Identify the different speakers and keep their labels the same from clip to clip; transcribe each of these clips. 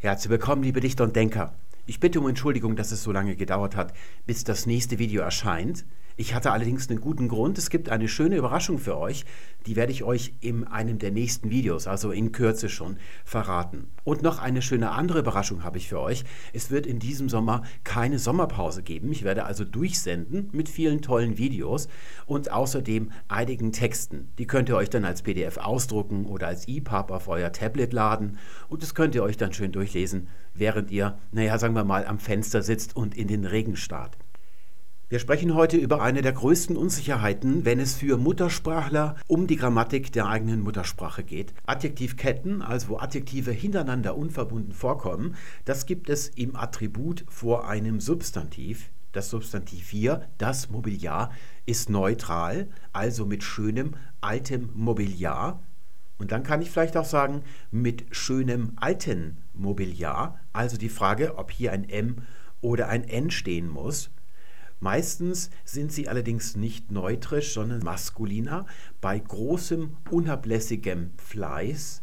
Speaker 1: Herzlich willkommen, liebe Dichter und Denker. Ich bitte um Entschuldigung, dass es so lange gedauert hat, bis das nächste Video erscheint. Ich hatte allerdings einen guten Grund. Es gibt eine schöne Überraschung für euch. Die werde ich euch in einem der nächsten Videos, also in Kürze schon, verraten. Und noch eine schöne andere Überraschung habe ich für euch. Es wird in diesem Sommer keine Sommerpause geben. Ich werde also durchsenden mit vielen tollen Videos und außerdem einigen Texten. Die könnt ihr euch dann als PDF ausdrucken oder als EPUB auf euer Tablet laden. Und das könnt ihr euch dann schön durchlesen, während ihr, naja, sagen wir mal, am Fenster sitzt und in den Regen starrt. Wir sprechen heute über eine der größten Unsicherheiten, wenn es für Muttersprachler um die Grammatik der eigenen Muttersprache geht. Adjektivketten, also wo Adjektive hintereinander unverbunden vorkommen, das gibt es im Attribut vor einem Substantiv. Das Substantiv hier, das Mobiliar, ist neutral, also mit schönem altem Mobiliar. Und dann kann ich vielleicht auch sagen, mit schönem alten Mobiliar. Also die Frage, ob hier ein M oder ein N stehen muss. Meistens sind sie allerdings nicht neutrisch, sondern maskuliner, bei großem unablässigem Fleiß,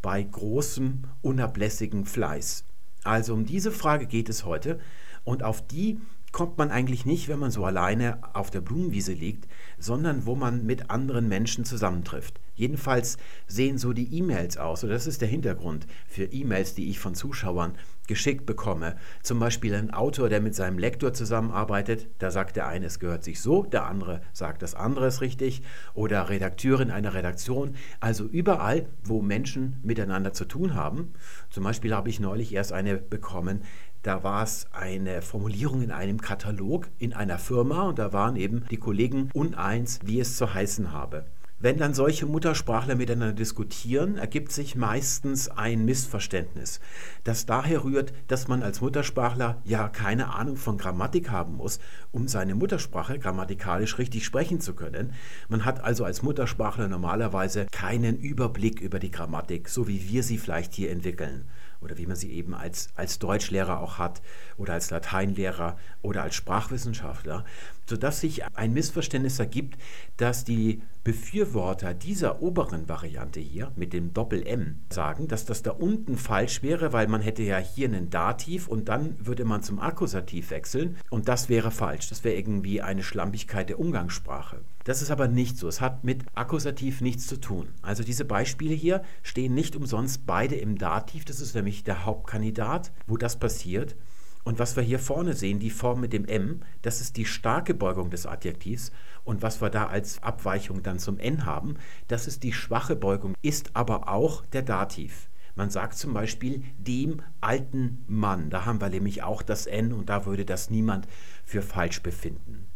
Speaker 1: bei großem unablässigen Fleiß. Also um diese Frage geht es heute und auf die kommt man eigentlich nicht, wenn man so alleine auf der Blumenwiese liegt, sondern wo man mit anderen Menschen zusammentrifft. Jedenfalls sehen so die E-Mails aus, und das ist der Hintergrund für E-Mails, die ich von Zuschauern geschickt bekomme. Zum Beispiel ein Autor, der mit seinem Lektor zusammenarbeitet, da sagt der eine, es gehört sich so, der andere sagt, das andere ist richtig. Oder Redakteurin einer Redaktion. Also überall, wo Menschen miteinander zu tun haben. Zum Beispiel habe ich neulich erst eine bekommen, da war es eine Formulierung in einem Katalog in einer Firma und da waren eben die Kollegen uneins, wie es zu heißen habe. Wenn dann solche Muttersprachler miteinander diskutieren, ergibt sich meistens ein Missverständnis, das daher rührt, dass man als Muttersprachler ja keine Ahnung von Grammatik haben muss, um seine Muttersprache grammatikalisch richtig sprechen zu können. Man hat also als Muttersprachler normalerweise keinen Überblick über die Grammatik, so wie wir sie vielleicht hier entwickeln oder wie man sie eben als, als Deutschlehrer auch hat oder als Lateinlehrer oder als Sprachwissenschaftler, sodass sich ein Missverständnis ergibt, dass die Befürworter dieser oberen Variante hier mit dem Doppel-M sagen, dass das da unten falsch wäre, weil man hätte ja hier einen Dativ und dann würde man zum Akkusativ wechseln und das wäre falsch. Das wäre irgendwie eine Schlampigkeit der Umgangssprache. Das ist aber nicht so. Es hat mit Akkusativ nichts zu tun. Also diese Beispiele hier stehen nicht umsonst beide im Dativ. Das ist nämlich der Hauptkandidat, wo das passiert. Und was wir hier vorne sehen, die Form mit dem M, das ist die starke Beugung des Adjektivs. Und was wir da als Abweichung dann zum N haben, das ist die schwache Beugung, ist aber auch der Dativ. Man sagt zum Beispiel dem alten Mann. Da haben wir nämlich auch das N und da würde das niemand für falsch befinden.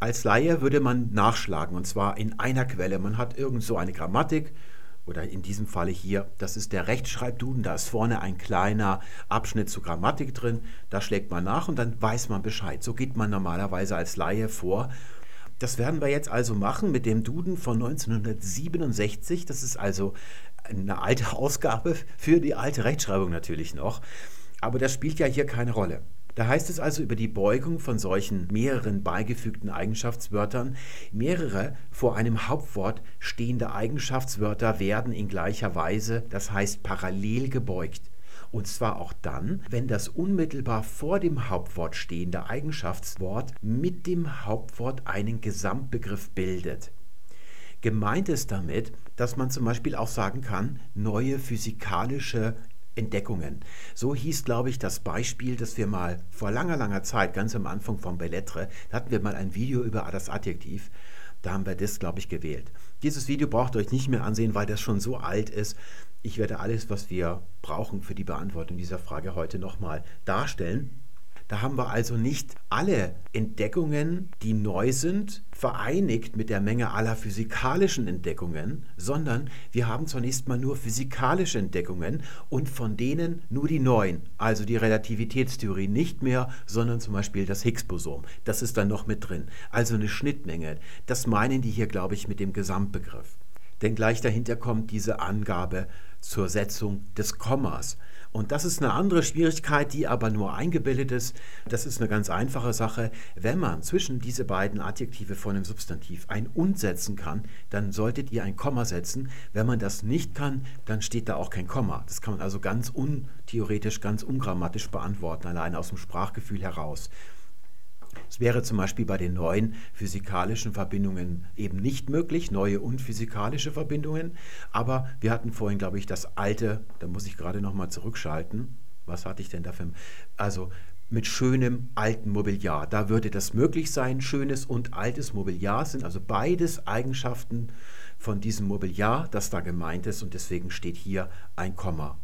Speaker 1: Als Laie würde man nachschlagen und zwar in einer Quelle. Man hat irgend so eine Grammatik oder in diesem Falle hier, das ist der Rechtschreibduden, da ist vorne ein kleiner Abschnitt zur Grammatik drin, da schlägt man nach und dann weiß man Bescheid. So geht man normalerweise als Laie vor. Das werden wir jetzt also machen mit dem Duden von 1967. Das ist also eine alte Ausgabe für die alte Rechtschreibung natürlich noch. Aber das spielt ja hier keine Rolle. Da heißt es also über die Beugung von solchen mehreren beigefügten Eigenschaftswörtern, mehrere vor einem Hauptwort stehende Eigenschaftswörter werden in gleicher Weise, das heißt parallel gebeugt. Und zwar auch dann, wenn das unmittelbar vor dem Hauptwort stehende Eigenschaftswort mit dem Hauptwort einen Gesamtbegriff bildet. Gemeint ist damit, dass man zum Beispiel auch sagen kann, neue physikalische Entdeckungen. So hieß, glaube ich, das Beispiel, das wir mal vor langer, langer Zeit, ganz am Anfang von Bellettre, da hatten wir mal ein Video über das Adjektiv. Da haben wir das, glaube ich, gewählt. Dieses Video braucht ihr euch nicht mehr ansehen, weil das schon so alt ist. Ich werde alles, was wir brauchen für die Beantwortung dieser Frage heute nochmal darstellen. Da haben wir also nicht alle Entdeckungen, die neu sind, vereinigt mit der Menge aller physikalischen Entdeckungen, sondern wir haben zunächst mal nur physikalische Entdeckungen und von denen nur die neuen, also die Relativitätstheorie nicht mehr, sondern zum Beispiel das Higgs-Boson. Das ist dann noch mit drin. Also eine Schnittmenge. Das meinen die hier, glaube ich, mit dem Gesamtbegriff. Denn gleich dahinter kommt diese Angabe zur Setzung des Kommas. Und das ist eine andere Schwierigkeit, die aber nur eingebildet ist. Das ist eine ganz einfache Sache. Wenn man zwischen diese beiden Adjektive von einem Substantiv ein und setzen kann, dann solltet ihr ein Komma setzen. Wenn man das nicht kann, dann steht da auch kein Komma. Das kann man also ganz untheoretisch, ganz ungrammatisch beantworten, allein aus dem Sprachgefühl heraus. Es wäre zum Beispiel bei den neuen physikalischen Verbindungen eben nicht möglich, neue unphysikalische Verbindungen. Aber wir hatten vorhin, glaube ich, das alte, da muss ich gerade nochmal zurückschalten. Was hatte ich denn dafür? Also mit schönem alten Mobiliar. Da würde das möglich sein. Schönes und altes Mobiliar sind also beides Eigenschaften von diesem Mobiliar, das da gemeint ist. Und deswegen steht hier ein Komma.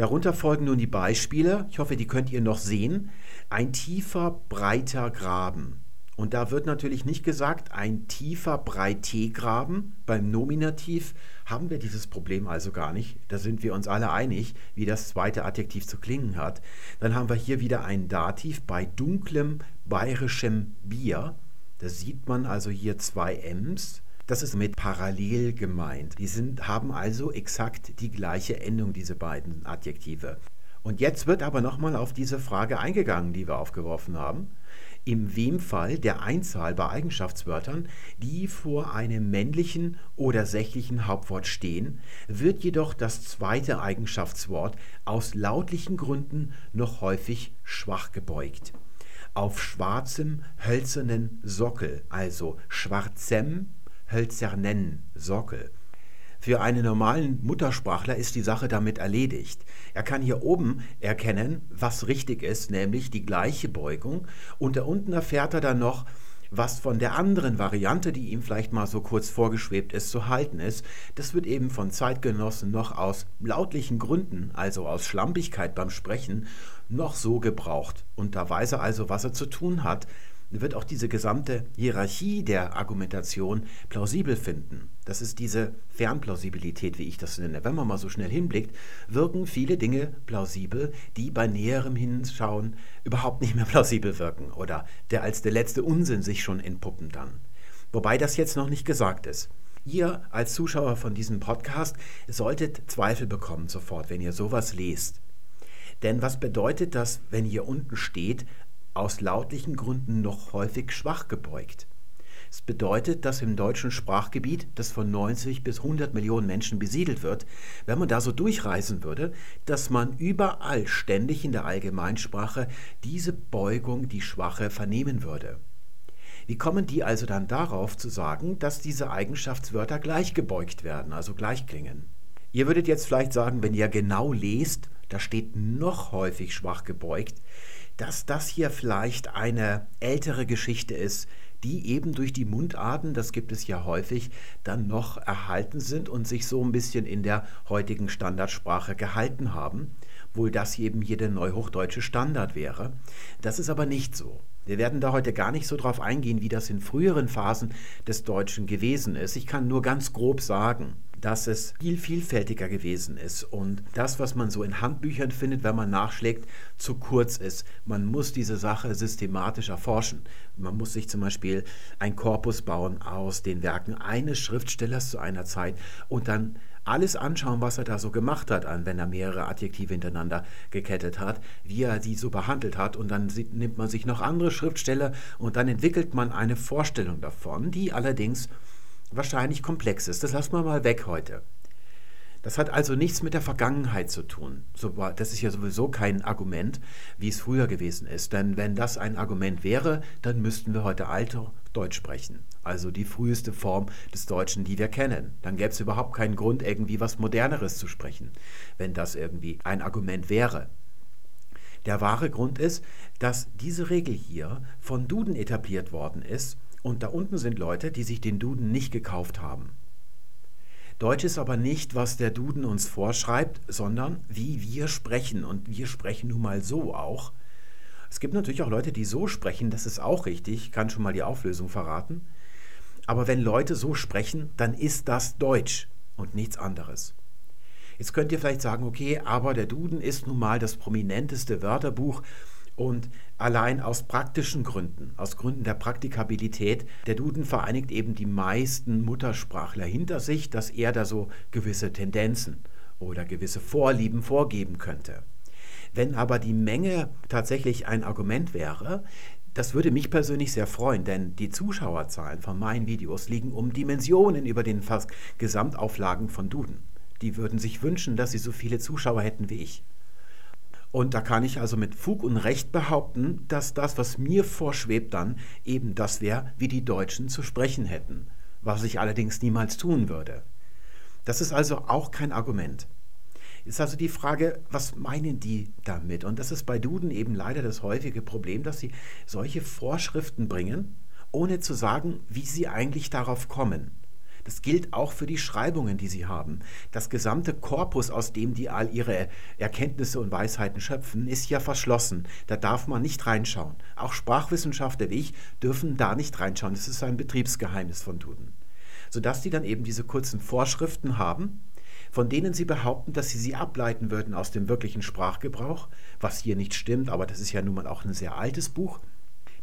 Speaker 1: Darunter folgen nun die Beispiele. Ich hoffe, die könnt ihr noch sehen. Ein tiefer, breiter Graben. Und da wird natürlich nicht gesagt, ein tiefer Breitegraben. Beim Nominativ haben wir dieses Problem also gar nicht. Da sind wir uns alle einig, wie das zweite Adjektiv zu klingen hat. Dann haben wir hier wieder ein Dativ bei dunklem bayerischem Bier. Da sieht man also hier zwei Ms. Das ist mit parallel gemeint. Die sind, haben also exakt die gleiche Endung, diese beiden Adjektive. Und jetzt wird aber nochmal auf diese Frage eingegangen, die wir aufgeworfen haben. Im Wem-Fall der Einzahl bei Eigenschaftswörtern, die vor einem männlichen oder sächlichen Hauptwort stehen, wird jedoch das zweite Eigenschaftswort aus lautlichen Gründen noch häufig schwach gebeugt. Auf schwarzem, hölzernen Sockel, also schwarzem hölzernen Sockel. Für einen normalen Muttersprachler ist die Sache damit erledigt. Er kann hier oben erkennen, was richtig ist, nämlich die gleiche Beugung, und da unten erfährt er dann noch, was von der anderen Variante, die ihm vielleicht mal so kurz vorgeschwebt ist, zu halten ist, das wird eben von Zeitgenossen noch aus lautlichen Gründen, also aus Schlampigkeit beim Sprechen, noch so gebraucht. Und da weiß er also, was er zu tun hat, wird auch diese gesamte Hierarchie der Argumentation plausibel finden. Das ist diese Fernplausibilität, wie ich das nenne. Wenn man mal so schnell hinblickt, wirken viele Dinge plausibel, die bei näherem Hinschauen überhaupt nicht mehr plausibel wirken oder der als der letzte Unsinn sich schon entpuppen dann. Wobei das jetzt noch nicht gesagt ist. Ihr als Zuschauer von diesem Podcast solltet Zweifel bekommen sofort, wenn ihr sowas lest. Denn was bedeutet das, wenn hier unten steht, aus lautlichen Gründen noch häufig schwach gebeugt. Es bedeutet, dass im deutschen Sprachgebiet, das von 90 bis 100 Millionen Menschen besiedelt wird, wenn man da so durchreisen würde, dass man überall ständig in der Allgemeinsprache diese Beugung, die schwache, vernehmen würde. Wie kommen die also dann darauf zu sagen, dass diese Eigenschaftswörter gleich gebeugt werden, also gleich klingen? Ihr würdet jetzt vielleicht sagen, wenn ihr genau lest, da steht noch häufig schwach gebeugt, dass das hier vielleicht eine ältere Geschichte ist, die eben durch die Mundarten, das gibt es ja häufig, dann noch erhalten sind und sich so ein bisschen in der heutigen Standardsprache gehalten haben, wohl das eben hier der neuhochdeutsche Standard wäre. Das ist aber nicht so. Wir werden da heute gar nicht so drauf eingehen, wie das in früheren Phasen des Deutschen gewesen ist. Ich kann nur ganz grob sagen, dass es viel vielfältiger gewesen ist und das, was man so in Handbüchern findet, wenn man nachschlägt, zu kurz ist. Man muss diese Sache systematisch erforschen. Man muss sich zum Beispiel ein Korpus bauen aus den Werken eines Schriftstellers zu einer Zeit und dann alles anschauen, was er da so gemacht hat, an, wenn er mehrere Adjektive hintereinander gekettet hat, wie er sie so behandelt hat. Und dann sieht, nimmt man sich noch andere Schriftsteller und dann entwickelt man eine Vorstellung davon, die allerdings wahrscheinlich komplex ist. Das lassen wir mal weg heute. Das hat also nichts mit der Vergangenheit zu tun. Das ist ja sowieso kein Argument, wie es früher gewesen ist. Denn wenn das ein Argument wäre, dann müssten wir heute Altdeutsch sprechen. Also die früheste Form des Deutschen, die wir kennen. Dann gäbe es überhaupt keinen Grund, irgendwie was Moderneres zu sprechen, wenn das irgendwie ein Argument wäre. Der wahre Grund ist, dass diese Regel hier von Duden etabliert worden ist und da unten sind Leute, die sich den Duden nicht gekauft haben. Deutsch ist aber nicht, was der Duden uns vorschreibt, sondern wie wir sprechen. Und wir sprechen nun mal so auch. Es gibt natürlich auch Leute, die so sprechen, das ist auch richtig, ich kann schon mal die Auflösung verraten. Aber wenn Leute so sprechen, dann ist das Deutsch und nichts anderes. Jetzt könnt ihr vielleicht sagen, okay, aber der Duden ist nun mal das prominenteste Wörterbuch und allein aus praktischen Gründen, aus Gründen der Praktikabilität, der Duden vereinigt eben die meisten Muttersprachler hinter sich, dass er da so gewisse Tendenzen oder gewisse Vorlieben vorgeben könnte. Wenn aber die Menge tatsächlich ein Argument wäre, das würde mich persönlich sehr freuen, denn die Zuschauerzahlen von meinen Videos liegen um Dimensionen über den fast Gesamtauflagen von Duden. Die würden sich wünschen, dass sie so viele Zuschauer hätten wie ich. Und da kann ich also mit Fug und Recht behaupten, dass das, was mir vorschwebt, dann eben das wäre, wie die Deutschen zu sprechen hätten, was ich allerdings niemals tun würde. Das ist also auch kein Argument. Ist also die Frage, was meinen die damit? Und das ist bei Duden eben leider das häufige Problem, dass sie solche Vorschriften bringen, ohne zu sagen, wie sie eigentlich darauf kommen. Das gilt auch für die Schreibungen, die sie haben. Das gesamte Korpus, aus dem die all ihre Erkenntnisse und Weisheiten schöpfen, ist ja verschlossen. Da darf man nicht reinschauen. Auch Sprachwissenschaftler wie ich dürfen da nicht reinschauen. Das ist ein Betriebsgeheimnis von Duden. Sodass die dann eben diese kurzen Vorschriften haben, von denen sie behaupten, dass sie sie ableiten würden aus dem wirklichen Sprachgebrauch, was hier nicht stimmt, aber das ist ja nun mal auch ein sehr altes Buch.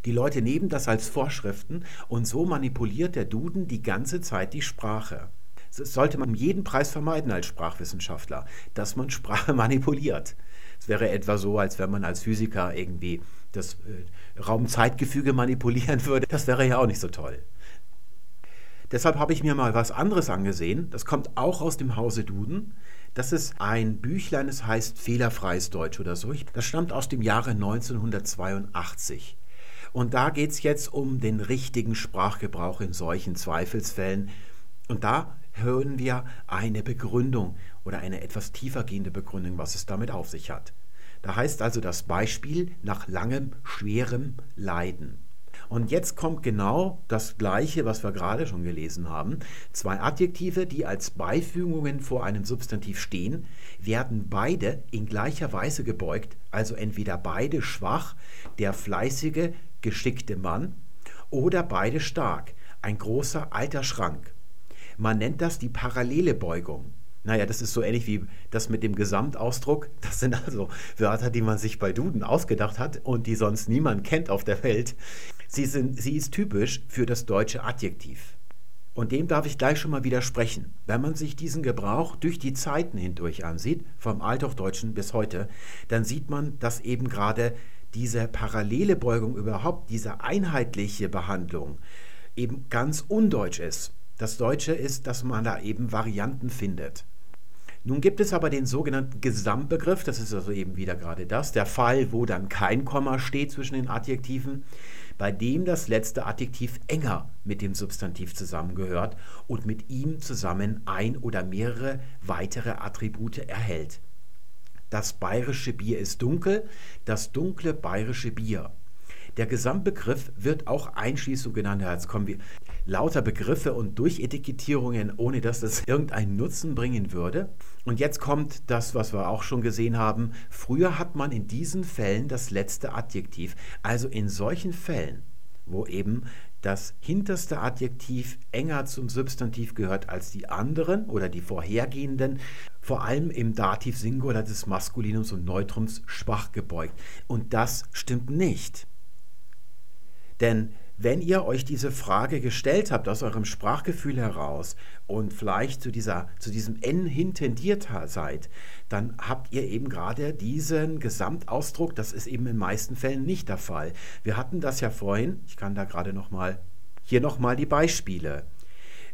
Speaker 1: Die Leute nehmen das als Vorschriften und so manipuliert der Duden die ganze Zeit die Sprache. Das sollte man um jeden Preis vermeiden als Sprachwissenschaftler, dass man Sprache manipuliert. Es wäre etwa so, als wenn man als Physiker irgendwie das äh, Raumzeitgefüge manipulieren würde. Das wäre ja auch nicht so toll. Deshalb habe ich mir mal was anderes angesehen. Das kommt auch aus dem Hause Duden. Das ist ein Büchlein, es heißt Fehlerfreies Deutsch oder so. Das stammt aus dem Jahre 1982. Und da geht es jetzt um den richtigen Sprachgebrauch in solchen Zweifelsfällen. Und da hören wir eine Begründung oder eine etwas tiefergehende Begründung, was es damit auf sich hat. Da heißt also das Beispiel nach langem, schwerem Leiden. Und jetzt kommt genau das Gleiche, was wir gerade schon gelesen haben. Zwei Adjektive, die als Beifügungen vor einem Substantiv stehen, werden beide in gleicher Weise gebeugt, also entweder beide schwach, der fleißige, geschickte Mann, oder beide stark, ein großer alter Schrank. Man nennt das die parallele Beugung. Naja, das ist so ähnlich wie das mit dem Gesamtausdruck. Das sind also Wörter, die man sich bei Duden ausgedacht hat und die sonst niemand kennt auf der Welt. Sie, sind, sie ist typisch für das deutsche Adjektiv. Und dem darf ich gleich schon mal widersprechen. Wenn man sich diesen Gebrauch durch die Zeiten hindurch ansieht, vom Althochdeutschen bis heute, dann sieht man, dass eben gerade diese parallele Beugung überhaupt, diese einheitliche Behandlung eben ganz undeutsch ist. Das Deutsche ist, dass man da eben Varianten findet. Nun gibt es aber den sogenannten Gesamtbegriff, das ist also eben wieder gerade das, der Fall, wo dann kein Komma steht zwischen den Adjektiven, bei dem das letzte Adjektiv enger mit dem Substantiv zusammengehört und mit ihm zusammen ein oder mehrere weitere Attribute erhält. Das bayerische Bier ist dunkel, das dunkle bayerische Bier. Der Gesamtbegriff wird auch Einschließung genannt. Jetzt kommen wir lauter Begriffe und Durchetikettierungen, ohne dass das irgendeinen Nutzen bringen würde. Und jetzt kommt das, was wir auch schon gesehen haben. Früher hat man in diesen Fällen das letzte Adjektiv. Also in solchen Fällen, wo eben das hinterste Adjektiv enger zum Substantiv gehört als die anderen oder die vorhergehenden, vor allem im Dativ Singular des Maskulinums und Neutrums schwach gebeugt. Und das stimmt nicht. Denn wenn ihr euch diese Frage gestellt habt aus eurem Sprachgefühl heraus und vielleicht zu, dieser, zu diesem N hintendiert seid, dann habt ihr eben gerade diesen Gesamtausdruck. Das ist eben in den meisten Fällen nicht der Fall. Wir hatten das ja vorhin. Ich kann da gerade noch mal hier noch mal die Beispiele.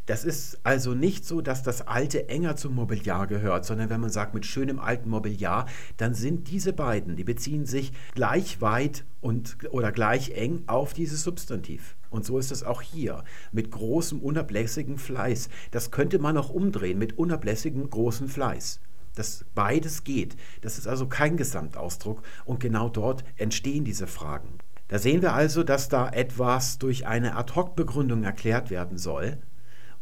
Speaker 1: Das ist also nicht so, dass das Alte enger zum Mobiliar gehört, sondern wenn man sagt mit schönem alten Mobiliar, dann sind diese beiden, die beziehen sich gleich weit und, oder gleich eng auf dieses Substantiv. Und so ist es auch hier mit großem unablässigem Fleiß. Das könnte man auch umdrehen mit unablässigem großem Fleiß. Das beides geht. Das ist also kein Gesamtausdruck und genau dort entstehen diese Fragen. Da sehen wir also, dass da etwas durch eine Ad-hoc-Begründung erklärt werden soll,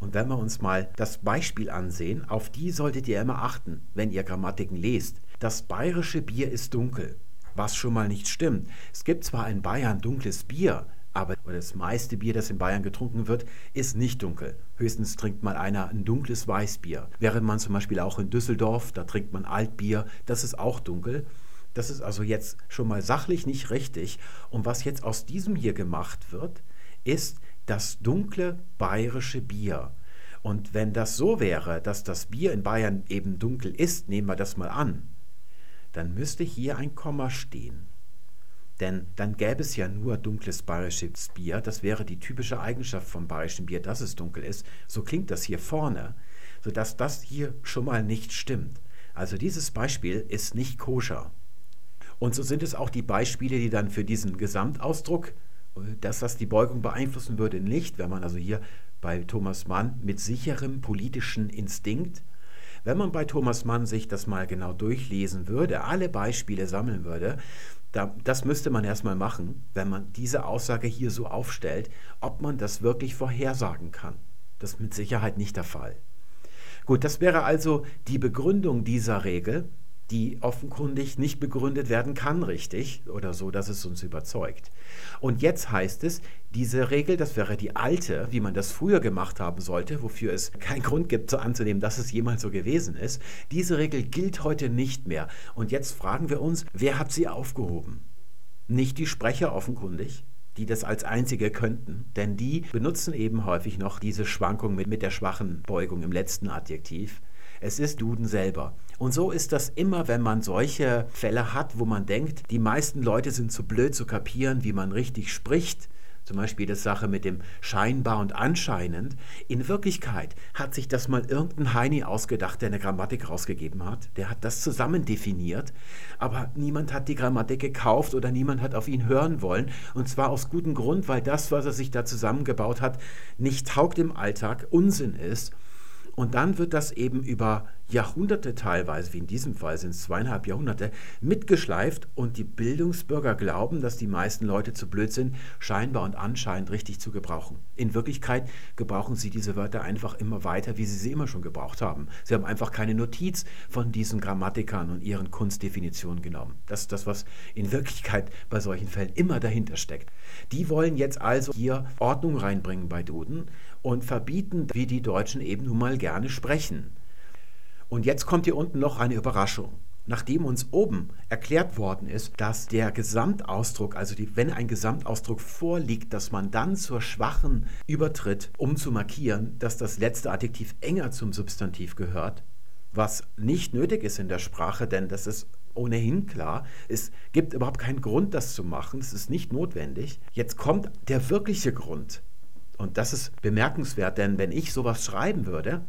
Speaker 1: und wenn wir uns mal das Beispiel ansehen, auf die solltet ihr immer achten, wenn ihr Grammatiken lest. Das bayerische Bier ist dunkel, was schon mal nicht stimmt. Es gibt zwar in Bayern dunkles Bier, aber das meiste Bier, das in Bayern getrunken wird, ist nicht dunkel. Höchstens trinkt mal einer ein dunkles Weißbier. Während man zum Beispiel auch in Düsseldorf, da trinkt man Altbier, das ist auch dunkel. Das ist also jetzt schon mal sachlich nicht richtig. Und was jetzt aus diesem hier gemacht wird, ist, das dunkle bayerische Bier. Und wenn das so wäre, dass das Bier in Bayern eben dunkel ist, nehmen wir das mal an, dann müsste hier ein Komma stehen. Denn dann gäbe es ja nur dunkles bayerisches Bier. Das wäre die typische Eigenschaft vom bayerischen Bier, dass es dunkel ist. So klingt das hier vorne, sodass das hier schon mal nicht stimmt. Also dieses Beispiel ist nicht koscher. Und so sind es auch die Beispiele, die dann für diesen Gesamtausdruck, dass das die Beugung beeinflussen würde, nicht. Wenn man also hier bei Thomas Mann mit sicherem politischen Instinkt wenn man bei Thomas Mann sich das mal genau durchlesen würde, alle Beispiele sammeln würde, da, das müsste man erstmal machen, wenn man diese Aussage hier so aufstellt, ob man das wirklich vorhersagen kann. Das ist mit Sicherheit nicht der Fall. Gut, das wäre also die Begründung dieser Regel die offenkundig nicht begründet werden kann, richtig oder so, dass es uns überzeugt. Und jetzt heißt es, diese Regel, das wäre die alte, wie man das früher gemacht haben sollte, wofür es keinen Grund gibt, so anzunehmen, dass es jemals so gewesen ist, diese Regel gilt heute nicht mehr. Und jetzt fragen wir uns, wer hat sie aufgehoben? Nicht die Sprecher offenkundig, die das als einzige könnten, denn die benutzen eben häufig noch diese Schwankung mit, mit der schwachen Beugung im letzten Adjektiv. Es ist Duden selber. Und so ist das immer, wenn man solche Fälle hat, wo man denkt, die meisten Leute sind zu blöd zu kapieren, wie man richtig spricht. Zum Beispiel die Sache mit dem scheinbar und anscheinend. In Wirklichkeit hat sich das mal irgendein Heini ausgedacht, der eine Grammatik rausgegeben hat. Der hat das zusammen definiert, aber niemand hat die Grammatik gekauft oder niemand hat auf ihn hören wollen. Und zwar aus gutem Grund, weil das, was er sich da zusammengebaut hat, nicht taugt im Alltag, Unsinn ist und dann wird das eben über Jahrhunderte teilweise, wie in diesem Fall sind es zweieinhalb Jahrhunderte, mitgeschleift und die Bildungsbürger glauben, dass die meisten Leute zu blöd sind, scheinbar und anscheinend richtig zu gebrauchen. In Wirklichkeit gebrauchen sie diese Wörter einfach immer weiter, wie sie sie immer schon gebraucht haben. Sie haben einfach keine Notiz von diesen Grammatikern und ihren Kunstdefinitionen genommen. Das ist das, was in Wirklichkeit bei solchen Fällen immer dahinter steckt. Die wollen jetzt also hier Ordnung reinbringen bei Duden und verbieten, wie die Deutschen eben nun mal gerne sprechen. Und jetzt kommt hier unten noch eine Überraschung. Nachdem uns oben erklärt worden ist, dass der Gesamtausdruck, also die, wenn ein Gesamtausdruck vorliegt, dass man dann zur Schwachen übertritt, um zu markieren, dass das letzte Adjektiv enger zum Substantiv gehört, was nicht nötig ist in der Sprache, denn das ist ohnehin klar. Es gibt überhaupt keinen Grund, das zu machen. Es ist nicht notwendig. Jetzt kommt der wirkliche Grund. Und das ist bemerkenswert, denn wenn ich sowas schreiben würde,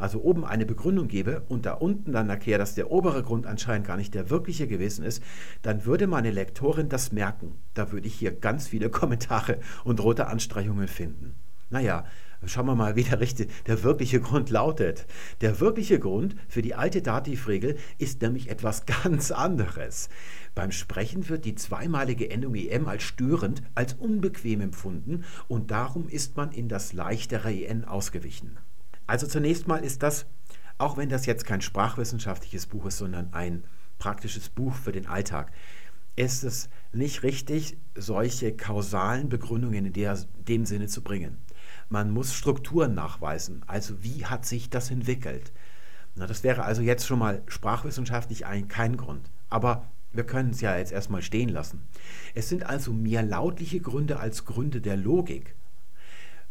Speaker 1: also oben eine Begründung gebe und da unten dann erkläre, dass der obere Grund anscheinend gar nicht der wirkliche gewesen ist, dann würde meine Lektorin das merken. Da würde ich hier ganz viele Kommentare und rote Anstreichungen finden. Naja, schauen wir mal, wie der, richtige, der wirkliche Grund lautet. Der wirkliche Grund für die alte Dativregel ist nämlich etwas ganz anderes. Beim Sprechen wird die zweimalige Endung em als störend, als unbequem empfunden und darum ist man in das leichtere en ausgewichen. Also zunächst mal ist das, auch wenn das jetzt kein sprachwissenschaftliches Buch ist, sondern ein praktisches Buch für den Alltag, ist es nicht richtig, solche kausalen Begründungen in der, dem Sinne zu bringen. Man muss Strukturen nachweisen. Also wie hat sich das entwickelt? Na, das wäre also jetzt schon mal sprachwissenschaftlich ein, kein Grund. Aber wir können es ja jetzt erstmal stehen lassen. Es sind also mehr lautliche Gründe als Gründe der Logik.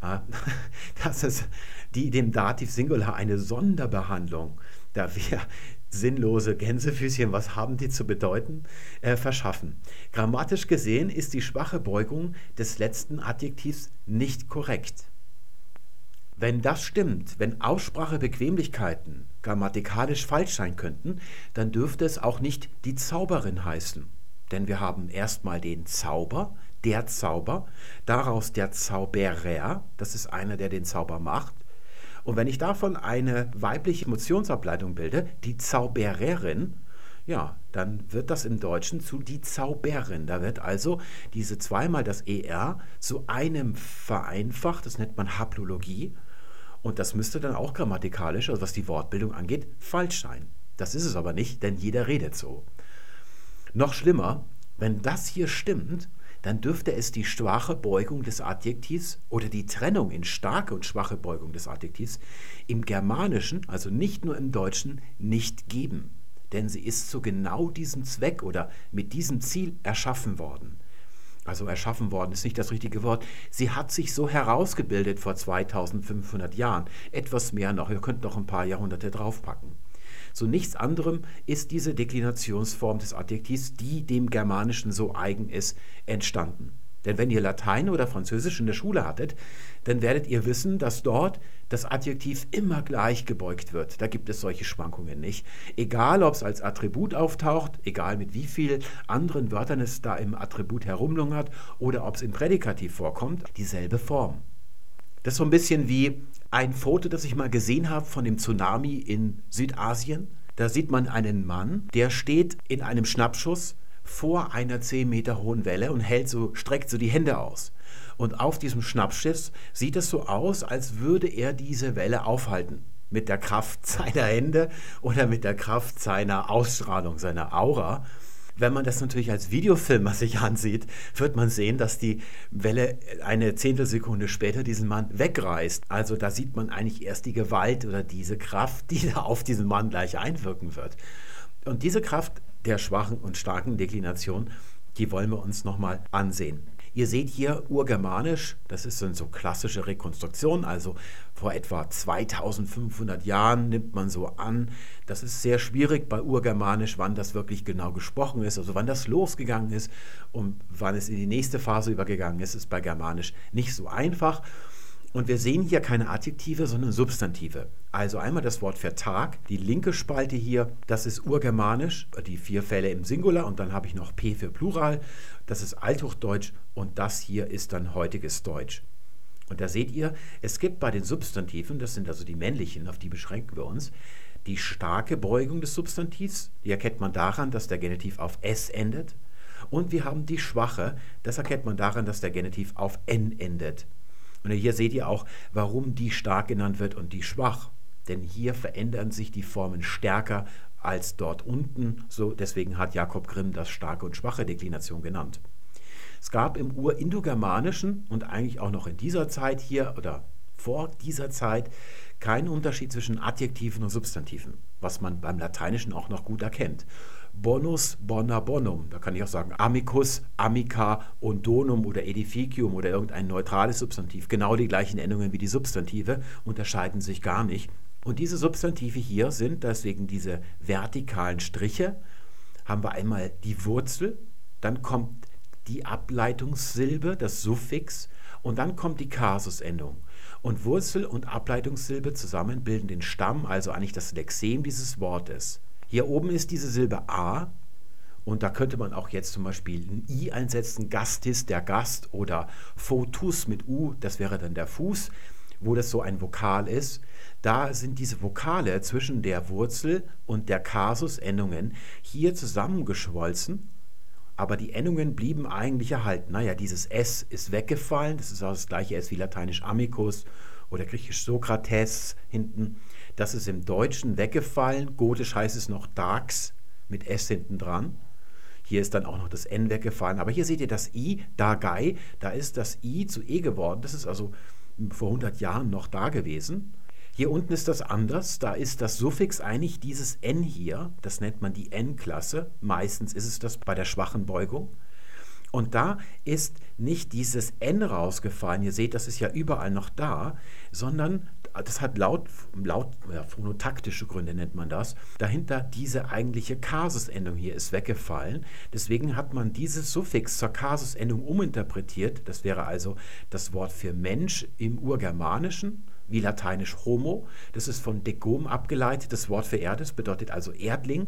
Speaker 1: Das ist die dem Dativ Singular eine Sonderbehandlung, da wir sinnlose Gänsefüßchen, was haben die zu bedeuten, äh, verschaffen. Grammatisch gesehen ist die schwache Beugung des letzten Adjektivs nicht korrekt. Wenn das stimmt, wenn Aussprachebequemlichkeiten grammatikalisch falsch sein könnten, dann dürfte es auch nicht die Zauberin heißen. Denn wir haben erstmal den Zauber, der Zauber, daraus der Zauberer, das ist einer, der den Zauber macht. Und wenn ich davon eine weibliche Emotionsableitung bilde, die Zaubererin, ja, dann wird das im Deutschen zu die Zauberin. Da wird also diese zweimal das ER zu einem vereinfacht, das nennt man Haplologie, und das müsste dann auch grammatikalisch, also was die Wortbildung angeht, falsch sein. Das ist es aber nicht, denn jeder redet so. Noch schlimmer, wenn das hier stimmt, dann dürfte es die schwache Beugung des Adjektivs oder die Trennung in starke und schwache Beugung des Adjektivs im Germanischen, also nicht nur im Deutschen, nicht geben. Denn sie ist zu genau diesem Zweck oder mit diesem Ziel erschaffen worden. also erschaffen worden ist nicht das richtige Wort, sie hat sich so herausgebildet vor 2500 Jahren. Etwas mehr noch, ihr könnt noch ein paar Jahrhunderte draufpacken. Zu nichts anderem ist diese Deklinationsform des Adjektivs, die dem Germanischen so eigen ist, entstanden. Denn wenn ihr Latein oder Französisch in der Schule hattet, dann werdet ihr wissen, dass dort das Adjektiv immer gleich gebeugt wird. Da gibt es solche Schwankungen nicht. Egal, ob es als Attribut auftaucht, egal mit wie vielen anderen Wörtern es da im Attribut herumlungert oder ob es im Prädikativ vorkommt, dieselbe Form. Das ist so ein bisschen wie ein Foto, das ich mal gesehen habe von dem Tsunami in Südasien. Da sieht man einen Mann, der steht in einem Schnappschuss vor einer 10 Meter hohen Welle und hält so, streckt so die Hände aus. Und auf diesem Schnappschiff sieht es so aus, als würde er diese Welle aufhalten. Mit der Kraft seiner Hände oder mit der Kraft seiner Ausstrahlung, seiner Aura. Wenn man das natürlich als Videofilm sich ansieht, wird man sehen, dass die Welle eine Zehntelsekunde später diesen Mann wegreißt. Also da sieht man eigentlich erst die Gewalt oder diese Kraft, die da auf diesen Mann gleich einwirken wird. Und diese Kraft der schwachen und starken Deklination, die wollen wir uns nochmal ansehen. Ihr seht hier urgermanisch, das ist so klassische Rekonstruktion, also vor etwa 2500 Jahren nimmt man so an. Das ist sehr schwierig bei urgermanisch, wann das wirklich genau gesprochen ist, also wann das losgegangen ist und wann es in die nächste Phase übergegangen ist, ist bei germanisch nicht so einfach. Und wir sehen hier keine Adjektive, sondern Substantive. Also einmal das Wort für Tag, die linke Spalte hier, das ist urgermanisch, die vier Fälle im Singular und dann habe ich noch P für Plural, das ist Althochdeutsch und das hier ist dann heutiges Deutsch. Und da seht ihr, es gibt bei den Substantiven, das sind also die männlichen, auf die beschränken wir uns, die starke Beugung des Substantivs, die erkennt man daran, dass der Genitiv auf S endet. Und wir haben die schwache, das erkennt man daran, dass der Genitiv auf N endet. Und hier seht ihr auch, warum die stark genannt wird und die schwach. Denn hier verändern sich die Formen stärker als dort unten. So, deswegen hat Jakob Grimm das starke und schwache Deklination genannt. Es gab im Urindogermanischen und eigentlich auch noch in dieser Zeit hier oder vor dieser Zeit keinen Unterschied zwischen Adjektiven und Substantiven, was man beim Lateinischen auch noch gut erkennt. Bonus, bona bonum. Da kann ich auch sagen amicus, amica und donum oder edificium oder irgendein neutrales Substantiv. Genau die gleichen Endungen wie die Substantive unterscheiden sich gar nicht. Und diese Substantive hier sind deswegen diese vertikalen Striche. Haben wir einmal die Wurzel, dann kommt die Ableitungssilbe, das Suffix und dann kommt die Kasusendung. Und Wurzel und Ableitungssilbe zusammen bilden den Stamm, also eigentlich das Lexem dieses Wortes. Hier oben ist diese Silbe A und da könnte man auch jetzt zum Beispiel ein I einsetzen, Gastis, der Gast oder Fotus mit U, das wäre dann der Fuß, wo das so ein Vokal ist. Da sind diese Vokale zwischen der Wurzel und der Kasus-Endungen hier zusammengeschwolzen, aber die Endungen blieben eigentlich erhalten. Naja, dieses S ist weggefallen, das ist auch das gleiche S wie lateinisch amicus oder griechisch Sokrates hinten. Das ist im Deutschen weggefallen. Gotisch heißt es noch Dax mit S hinten dran. Hier ist dann auch noch das N weggefallen. Aber hier seht ihr das I, Dagai, da ist das I zu E geworden. Das ist also vor 100 Jahren noch da gewesen. Hier unten ist das anders. Da ist das Suffix eigentlich dieses N hier. Das nennt man die N-Klasse. Meistens ist es das bei der schwachen Beugung. Und da ist nicht dieses N rausgefallen, ihr seht, das ist ja überall noch da, sondern das hat laut, laut ja, phonotaktische Gründe nennt man das. Dahinter diese eigentliche Kasusendung hier ist weggefallen. Deswegen hat man dieses Suffix zur Kasusendung uminterpretiert. Das wäre also das Wort für Mensch im Urgermanischen, wie lateinisch Homo. Das ist von Degom abgeleitet. Das Wort für Erde, das bedeutet also Erdling.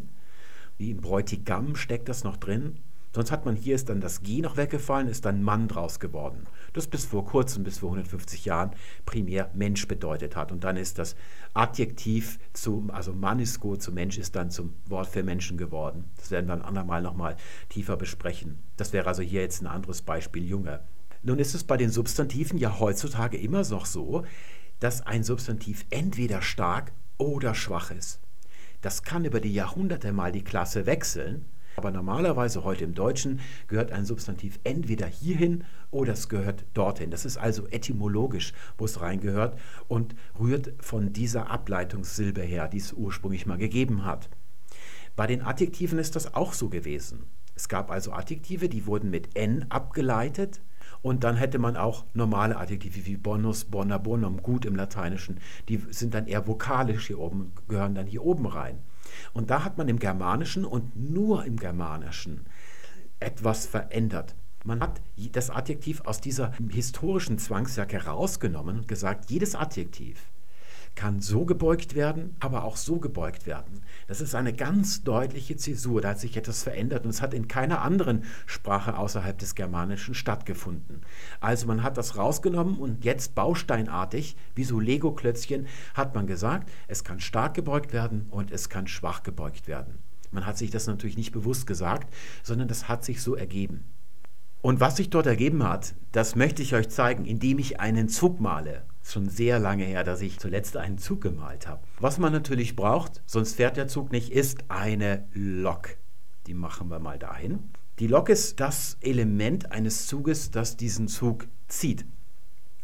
Speaker 1: Wie im Bräutigam steckt das noch drin. Sonst hat man hier ist dann das G noch weggefallen, ist dann Mann draus geworden. Das bis vor kurzem, bis vor 150 Jahren primär Mensch bedeutet hat. Und dann ist das Adjektiv zum, also Mannisko zu Mensch ist dann zum Wort für Menschen geworden. Das werden wir ein andermal nochmal tiefer besprechen. Das wäre also hier jetzt ein anderes Beispiel Junge. Nun ist es bei den Substantiven ja heutzutage immer noch so, dass ein Substantiv entweder stark oder schwach ist. Das kann über die Jahrhunderte mal die Klasse wechseln aber normalerweise heute im Deutschen gehört ein Substantiv entweder hierhin oder es gehört dorthin. Das ist also etymologisch, wo es reingehört und rührt von dieser Ableitungssilbe her, die es ursprünglich mal gegeben hat. Bei den Adjektiven ist das auch so gewesen. Es gab also Adjektive, die wurden mit n abgeleitet. Und dann hätte man auch normale Adjektive wie bonus, bona, bonum, gut im Lateinischen. Die sind dann eher vokalisch hier oben, gehören dann hier oben rein. Und da hat man im Germanischen und nur im Germanischen etwas verändert. Man hat das Adjektiv aus dieser historischen Zwangsjacke rausgenommen und gesagt, jedes Adjektiv kann so gebeugt werden, aber auch so gebeugt werden. Das ist eine ganz deutliche Zäsur. Da hat sich etwas verändert und es hat in keiner anderen Sprache außerhalb des Germanischen stattgefunden. Also man hat das rausgenommen und jetzt bausteinartig, wie so Lego-Klötzchen, hat man gesagt, es kann stark gebeugt werden und es kann schwach gebeugt werden. Man hat sich das natürlich nicht bewusst gesagt, sondern das hat sich so ergeben. Und was sich dort ergeben hat, das möchte ich euch zeigen, indem ich einen Zug male. Schon sehr lange her, dass ich zuletzt einen Zug gemalt habe. Was man natürlich braucht, sonst fährt der Zug nicht, ist eine Lok. Die machen wir mal dahin. Die Lok ist das Element eines Zuges, das diesen Zug zieht.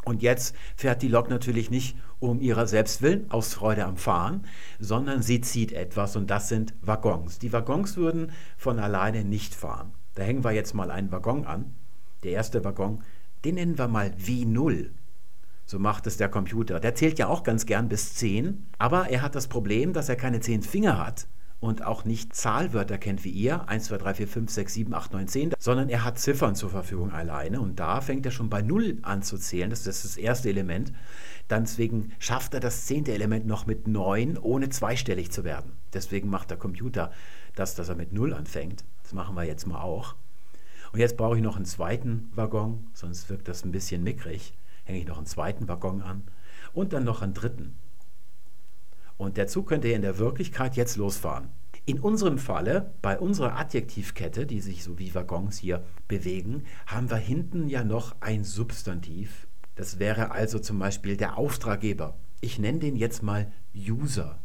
Speaker 1: Und jetzt fährt die Lok natürlich nicht um ihrer selbst willen, aus Freude am Fahren, sondern sie zieht etwas und das sind Waggons. Die Waggons würden von alleine nicht fahren. Da hängen wir jetzt mal einen Waggon an. Der erste Waggon, den nennen wir mal W0. So macht es der Computer. Der zählt ja auch ganz gern bis 10, aber er hat das Problem, dass er keine 10 Finger hat und auch nicht Zahlwörter kennt wie ihr, 1, 2, 3, 4, 5, 6, 7, 8, 9, 10, sondern er hat Ziffern zur Verfügung alleine und da fängt er schon bei 0 an zu zählen, das ist das erste Element. Dann deswegen schafft er das zehnte Element noch mit 9, ohne zweistellig zu werden. Deswegen macht der Computer das, dass er mit 0 anfängt. Das machen wir jetzt mal auch. Und jetzt brauche ich noch einen zweiten Waggon, sonst wirkt das ein bisschen mickrig. Hänge ich noch einen zweiten Waggon an und dann noch einen dritten. Und der Zug könnte in der Wirklichkeit jetzt losfahren. In unserem Falle, bei unserer Adjektivkette, die sich so wie Waggons hier bewegen, haben wir hinten ja noch ein Substantiv. Das wäre also zum Beispiel der Auftraggeber. Ich nenne den jetzt mal User.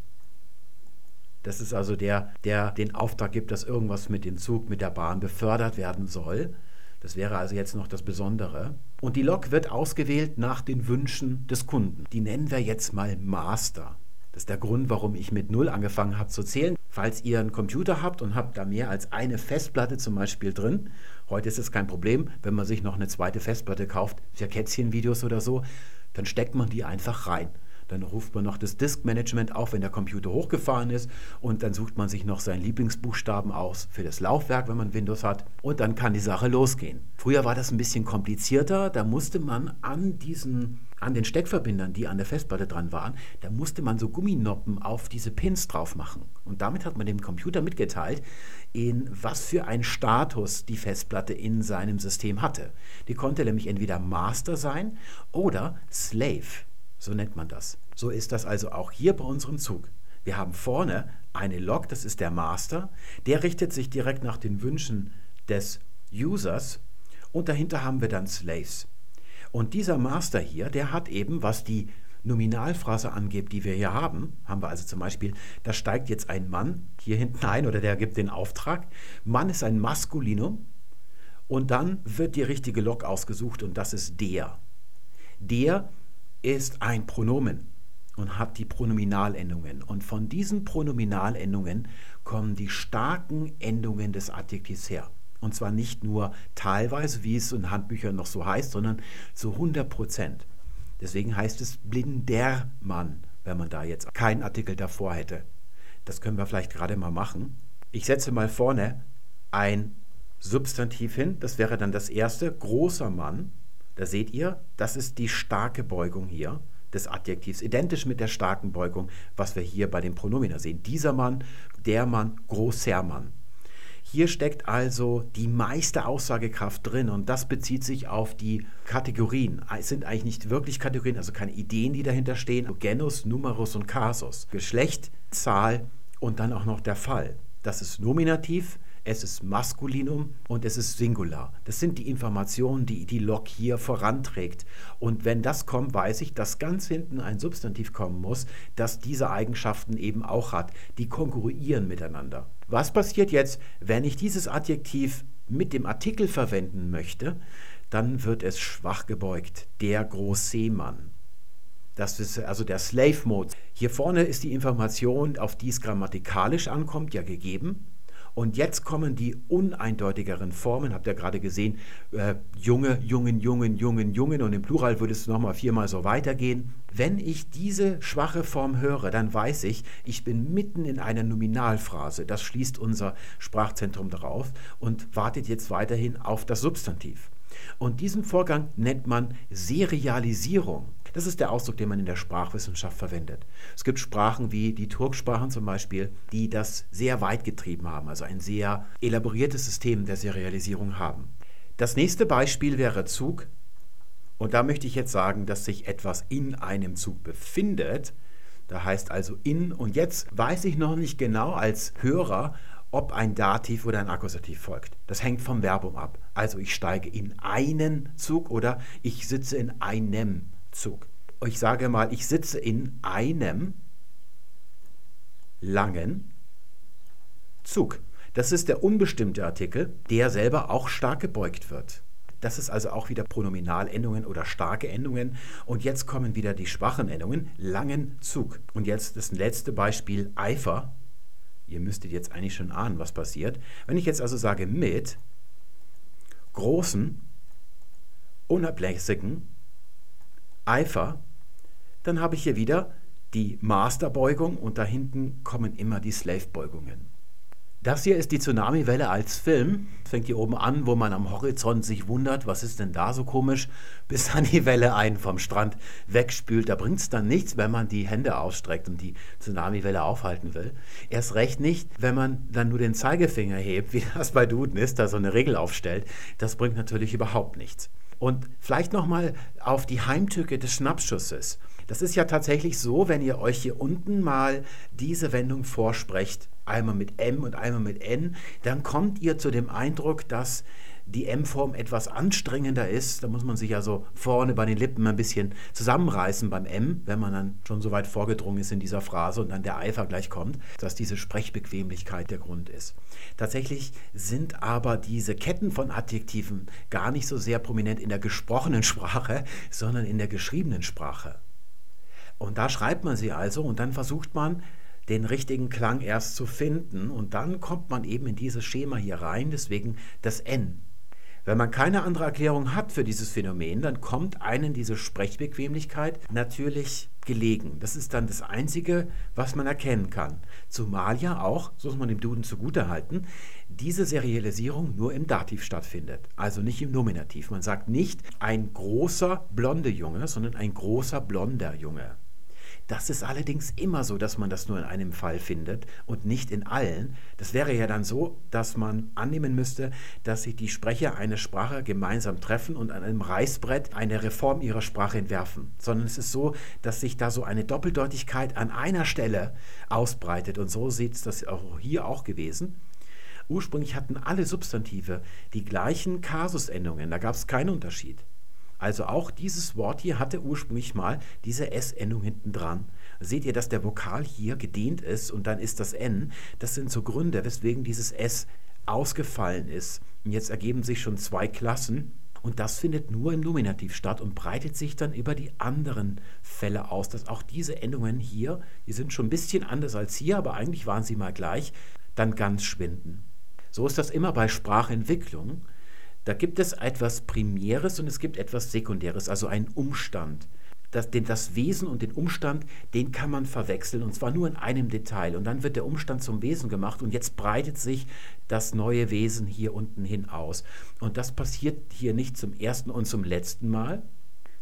Speaker 1: Das ist also der, der den Auftrag gibt, dass irgendwas mit dem Zug, mit der Bahn befördert werden soll. Das wäre also jetzt noch das Besondere. Und die Lok wird ausgewählt nach den Wünschen des Kunden. Die nennen wir jetzt mal Master. Das ist der Grund, warum ich mit Null angefangen habe zu zählen. Falls ihr einen Computer habt und habt da mehr als eine Festplatte zum Beispiel drin, heute ist es kein Problem, wenn man sich noch eine zweite Festplatte kauft, für Kätzchenvideos oder so, dann steckt man die einfach rein. Dann ruft man noch das Disk-Management auf, wenn der Computer hochgefahren ist. Und dann sucht man sich noch seinen Lieblingsbuchstaben aus für das Laufwerk, wenn man Windows hat. Und dann kann die Sache losgehen. Früher war das ein bisschen komplizierter. Da musste man an diesen an den Steckverbindern, die an der Festplatte dran waren, da musste man so Gumminoppen auf diese Pins drauf machen. Und damit hat man dem Computer mitgeteilt, in was für einen Status die Festplatte in seinem System hatte. Die konnte nämlich entweder Master sein oder Slave. So nennt man das. So ist das also auch hier bei unserem Zug. Wir haben vorne eine Log, das ist der Master, der richtet sich direkt nach den Wünschen des Users und dahinter haben wir dann Slaves. Und dieser Master hier, der hat eben, was die Nominalphrase angibt, die wir hier haben, haben wir also zum Beispiel, da steigt jetzt ein Mann hier hinten ein oder der gibt den Auftrag. Mann ist ein Maskulinum und dann wird die richtige Log ausgesucht und das ist der. Der ist ein Pronomen und hat die Pronominalendungen. Und von diesen Pronominalendungen kommen die starken Endungen des Adjektivs her. Und zwar nicht nur teilweise, wie es in Handbüchern noch so heißt, sondern zu 100 Prozent. Deswegen heißt es blinder Mann, wenn man da jetzt keinen Artikel davor hätte. Das können wir vielleicht gerade mal machen. Ich setze mal vorne ein Substantiv hin, das wäre dann das erste, großer Mann. Da seht ihr, das ist die starke Beugung hier des Adjektivs, identisch mit der starken Beugung, was wir hier bei den Pronomina sehen. Dieser Mann, der Mann, großer Mann. Hier steckt also die meiste Aussagekraft drin und das bezieht sich auf die Kategorien. Es sind eigentlich nicht wirklich Kategorien, also keine Ideen, die dahinter stehen. Genus, Numerus und Kasus. Geschlecht, Zahl und dann auch noch der Fall. Das ist Nominativ, es ist Maskulinum und es ist Singular. Das sind die Informationen, die die Log hier voranträgt. Und wenn das kommt, weiß ich, dass ganz hinten ein Substantiv kommen muss, das diese Eigenschaften eben auch hat. Die konkurrieren miteinander. Was passiert jetzt, wenn ich dieses Adjektiv mit dem Artikel verwenden möchte? Dann wird es schwach gebeugt. Der Großseemann. Das ist also der Slave Mode. Hier vorne ist die Information, auf die es grammatikalisch ankommt, ja gegeben. Und jetzt kommen die uneindeutigeren Formen, habt ihr gerade gesehen, äh, Junge, Jungen, Jungen, Jungen, Jungen und im Plural würde es nochmal viermal so weitergehen. Wenn ich diese schwache Form höre, dann weiß ich, ich bin mitten in einer Nominalphrase. Das schließt unser Sprachzentrum darauf und wartet jetzt weiterhin auf das Substantiv. Und diesen Vorgang nennt man Serialisierung. Das ist der Ausdruck, den man in der Sprachwissenschaft verwendet. Es gibt Sprachen wie die Turksprachen zum Beispiel, die das sehr weit getrieben haben, also ein sehr elaboriertes System der Serialisierung haben. Das nächste Beispiel wäre Zug. Und da möchte ich jetzt sagen, dass sich etwas in einem Zug befindet. Da heißt also in. Und jetzt weiß ich noch nicht genau als Hörer, ob ein Dativ oder ein Akkusativ folgt. Das hängt vom Verbum ab. Also ich steige in einen Zug oder ich sitze in einem Zug. Ich sage mal, ich sitze in einem langen Zug. Das ist der unbestimmte Artikel, der selber auch stark gebeugt wird. Das ist also auch wieder Pronominalendungen oder starke Endungen. Und jetzt kommen wieder die schwachen Endungen, langen Zug. Und jetzt das letzte Beispiel, Eifer. Ihr müsstet jetzt eigentlich schon ahnen, was passiert. Wenn ich jetzt also sage mit großen, unablässigen Eifer, dann habe ich hier wieder die Masterbeugung und da hinten kommen immer die Slave-Beugungen. Das hier ist die Tsunami-Welle als Film. Fängt hier oben an, wo man am Horizont sich wundert, was ist denn da so komisch, bis dann die Welle einen vom Strand wegspült. Da bringt es dann nichts, wenn man die Hände ausstreckt und die Tsunami-Welle aufhalten will. Erst recht nicht, wenn man dann nur den Zeigefinger hebt, wie das bei Duden ist, da so eine Regel aufstellt. Das bringt natürlich überhaupt nichts. Und vielleicht nochmal auf die Heimtücke des Schnappschusses. Das ist ja tatsächlich so, wenn ihr euch hier unten mal diese Wendung vorsprecht, einmal mit M und einmal mit N, dann kommt ihr zu dem Eindruck, dass die M-Form etwas anstrengender ist. Da muss man sich ja so vorne bei den Lippen ein bisschen zusammenreißen beim M, wenn man dann schon so weit vorgedrungen ist in dieser Phrase und dann der Eifer gleich kommt, dass diese Sprechbequemlichkeit der Grund ist. Tatsächlich sind aber diese Ketten von Adjektiven gar nicht so sehr prominent in der gesprochenen Sprache, sondern in der geschriebenen Sprache. Und da schreibt man sie also und dann versucht man, den richtigen Klang erst zu finden und dann kommt man eben in dieses Schema hier rein, deswegen das N. Wenn man keine andere Erklärung hat für dieses Phänomen, dann kommt einen diese Sprechbequemlichkeit natürlich gelegen. Das ist dann das Einzige, was man erkennen kann. Zumal ja auch, so muss man dem Duden zugutehalten, diese Serialisierung nur im Dativ stattfindet, also nicht im Nominativ. Man sagt nicht ein großer blonder Junge, sondern ein großer blonder Junge. Das ist allerdings immer so, dass man das nur in einem Fall findet und nicht in allen. Das wäre ja dann so, dass man annehmen müsste, dass sich die Sprecher einer Sprache gemeinsam treffen und an einem Reißbrett eine Reform ihrer Sprache entwerfen. Sondern es ist so, dass sich da so eine Doppeldeutigkeit an einer Stelle ausbreitet. Und so sieht es das auch hier auch gewesen. Ursprünglich hatten alle Substantive die gleichen Kasusendungen, da gab es keinen Unterschied. Also auch dieses Wort hier hatte ursprünglich mal diese S-Endung hinten dran. Seht ihr, dass der Vokal hier gedehnt ist und dann ist das N. Das sind so Gründe, weswegen dieses S ausgefallen ist. Und jetzt ergeben sich schon zwei Klassen. Und das findet nur im Nominativ statt und breitet sich dann über die anderen Fälle aus, dass auch diese Endungen hier, die sind schon ein bisschen anders als hier, aber eigentlich waren sie mal gleich, dann ganz schwinden. So ist das immer bei Sprachentwicklung. Da gibt es etwas Primäres und es gibt etwas Sekundäres, also einen Umstand. Das, den, das Wesen und den Umstand, den kann man verwechseln und zwar nur in einem Detail. Und dann wird der Umstand zum Wesen gemacht und jetzt breitet sich das neue Wesen hier unten hin aus. Und das passiert hier nicht zum ersten und zum letzten Mal.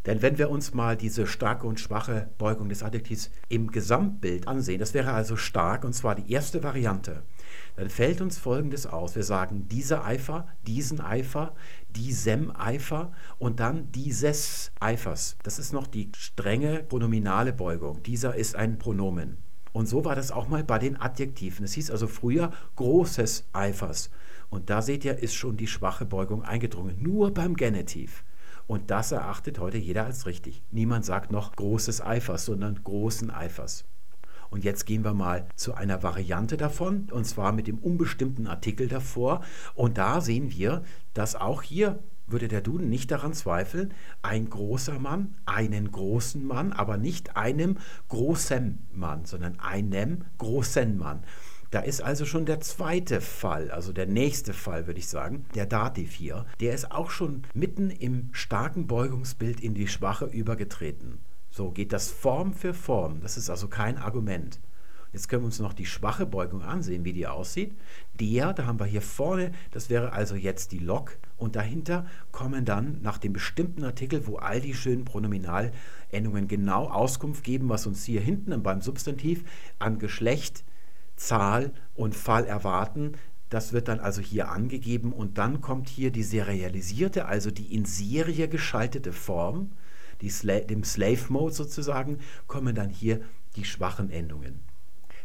Speaker 1: Denn wenn wir uns mal diese starke und schwache Beugung des Adjektivs im Gesamtbild ansehen, das wäre also stark und zwar die erste Variante dann fällt uns Folgendes aus. Wir sagen dieser Eifer, diesen Eifer, diesem Eifer und dann dieses Eifers. Das ist noch die strenge pronominale Beugung. Dieser ist ein Pronomen. Und so war das auch mal bei den Adjektiven. Es hieß also früher großes Eifers. Und da seht ihr, ist schon die schwache Beugung eingedrungen. Nur beim Genitiv. Und das erachtet heute jeder als richtig. Niemand sagt noch großes Eifers, sondern großen Eifers. Und jetzt gehen wir mal zu einer Variante davon, und zwar mit dem unbestimmten Artikel davor. Und da sehen wir, dass auch hier würde der Duden nicht daran zweifeln, ein großer Mann, einen großen Mann, aber nicht einem großen Mann, sondern einem großen Mann. Da ist also schon der zweite Fall, also der nächste Fall, würde ich sagen, der Dativ hier. Der ist auch schon mitten im starken Beugungsbild in die Schwache übergetreten. So geht das Form für Form. Das ist also kein Argument. Jetzt können wir uns noch die schwache Beugung ansehen, wie die aussieht. Der, da haben wir hier vorne, das wäre also jetzt die Lok. Und dahinter kommen dann nach dem bestimmten Artikel, wo all die schönen Pronominalendungen genau Auskunft geben, was uns hier hinten beim Substantiv an Geschlecht, Zahl und Fall erwarten, das wird dann also hier angegeben und dann kommt hier die serialisierte, also die in Serie geschaltete Form, Sla dem Slave Mode sozusagen, kommen dann hier die schwachen Endungen.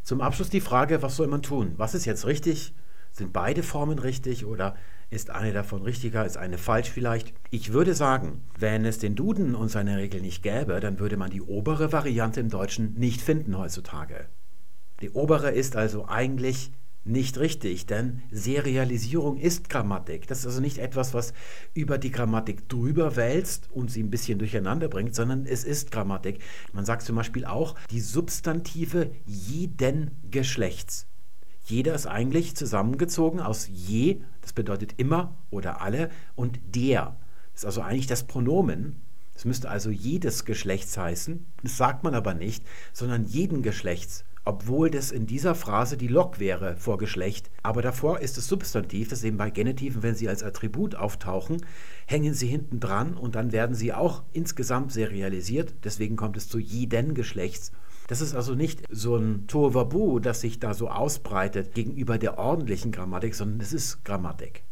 Speaker 1: Zum Abschluss die Frage, was soll man tun? Was ist jetzt richtig? Sind beide Formen richtig oder ist eine davon richtiger, ist eine falsch vielleicht? Ich würde sagen, wenn es den Duden und seine Regel nicht gäbe, dann würde man die obere Variante im Deutschen nicht finden heutzutage. Die obere ist also eigentlich nicht richtig, denn Serialisierung ist Grammatik. Das ist also nicht etwas, was über die Grammatik drüber wälzt und sie ein bisschen durcheinander bringt, sondern es ist Grammatik. Man sagt zum Beispiel auch die Substantive jeden Geschlechts. Jeder ist eigentlich zusammengezogen aus je, das bedeutet immer oder alle, und der. Das ist also eigentlich das Pronomen. Es müsste also jedes Geschlechts heißen. Das sagt man aber nicht, sondern jeden Geschlechts obwohl das in dieser Phrase die Lok wäre vor Geschlecht. Aber davor ist es Substantiv, das eben bei Genitiven, wenn sie als Attribut auftauchen, hängen sie hinten dran und dann werden sie auch insgesamt serialisiert. Deswegen kommt es zu jeden Geschlechts. Das ist also nicht so ein Tohuwabu, das sich da so ausbreitet gegenüber der ordentlichen Grammatik, sondern es ist Grammatik.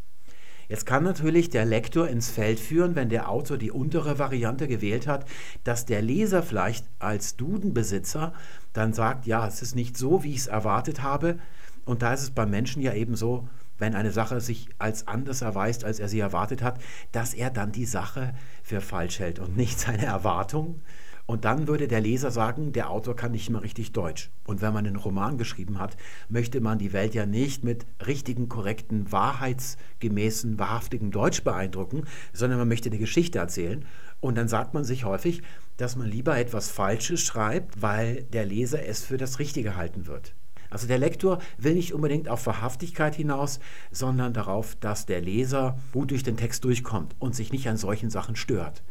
Speaker 1: Jetzt kann natürlich der Lektor ins Feld führen, wenn der Autor die untere Variante gewählt hat, dass der Leser vielleicht als Dudenbesitzer dann sagt, ja, es ist nicht so, wie ich es erwartet habe. Und da ist es beim Menschen ja eben so, wenn eine Sache sich als anders erweist, als er sie erwartet hat, dass er dann die Sache für falsch hält und nicht seine Erwartung. Und dann würde der Leser sagen, der Autor kann nicht mehr richtig Deutsch. Und wenn man einen Roman geschrieben hat, möchte man die Welt ja nicht mit richtigen, korrekten, wahrheitsgemäßen, wahrhaftigen Deutsch beeindrucken, sondern man möchte eine Geschichte erzählen. Und dann sagt man sich häufig, dass man lieber etwas Falsches schreibt, weil der Leser es für das Richtige halten wird. Also der Lektor will nicht unbedingt auf Wahrhaftigkeit hinaus, sondern darauf, dass der Leser gut durch den Text durchkommt und sich nicht an solchen Sachen stört.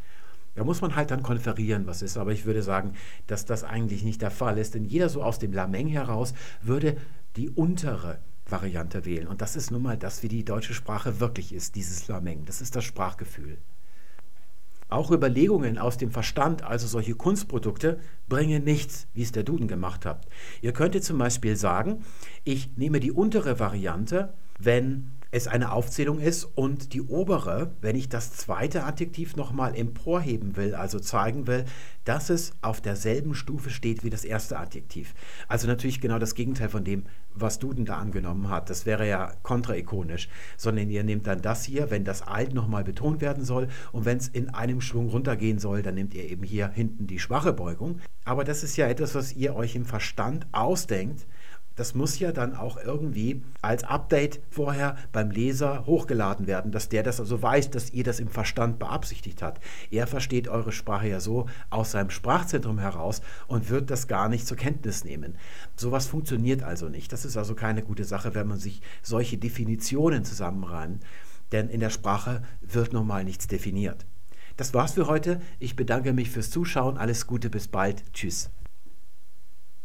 Speaker 1: Da muss man halt dann konferieren, was ist. Aber ich würde sagen, dass das eigentlich nicht der Fall ist. Denn jeder so aus dem Lameng heraus würde die untere Variante wählen. Und das ist nun mal das, wie die deutsche Sprache wirklich ist, dieses Lameng. Das ist das Sprachgefühl. Auch Überlegungen aus dem Verstand, also solche Kunstprodukte, bringen nichts, wie es der Duden gemacht hat. Ihr könntet zum Beispiel sagen, ich nehme die untere Variante, wenn es eine Aufzählung ist und die obere, wenn ich das zweite Adjektiv nochmal emporheben will, also zeigen will, dass es auf derselben Stufe steht wie das erste Adjektiv. Also natürlich genau das Gegenteil von dem, was Duden da angenommen hat. Das wäre ja kontraikonisch, sondern ihr nehmt dann das hier, wenn das alt nochmal betont werden soll und wenn es in einem Schwung runtergehen soll, dann nehmt ihr eben hier hinten die schwache Beugung. Aber das ist ja etwas, was ihr euch im Verstand ausdenkt das muss ja dann auch irgendwie als Update vorher beim Leser hochgeladen werden, dass der das also weiß, dass ihr das im Verstand beabsichtigt habt. Er versteht eure Sprache ja so aus seinem Sprachzentrum heraus und wird das gar nicht zur Kenntnis nehmen. Sowas funktioniert also nicht. Das ist also keine gute Sache, wenn man sich solche Definitionen zusammenreimt, denn in der Sprache wird normal nichts definiert. Das war's für heute. Ich bedanke mich fürs Zuschauen. Alles Gute, bis bald. Tschüss.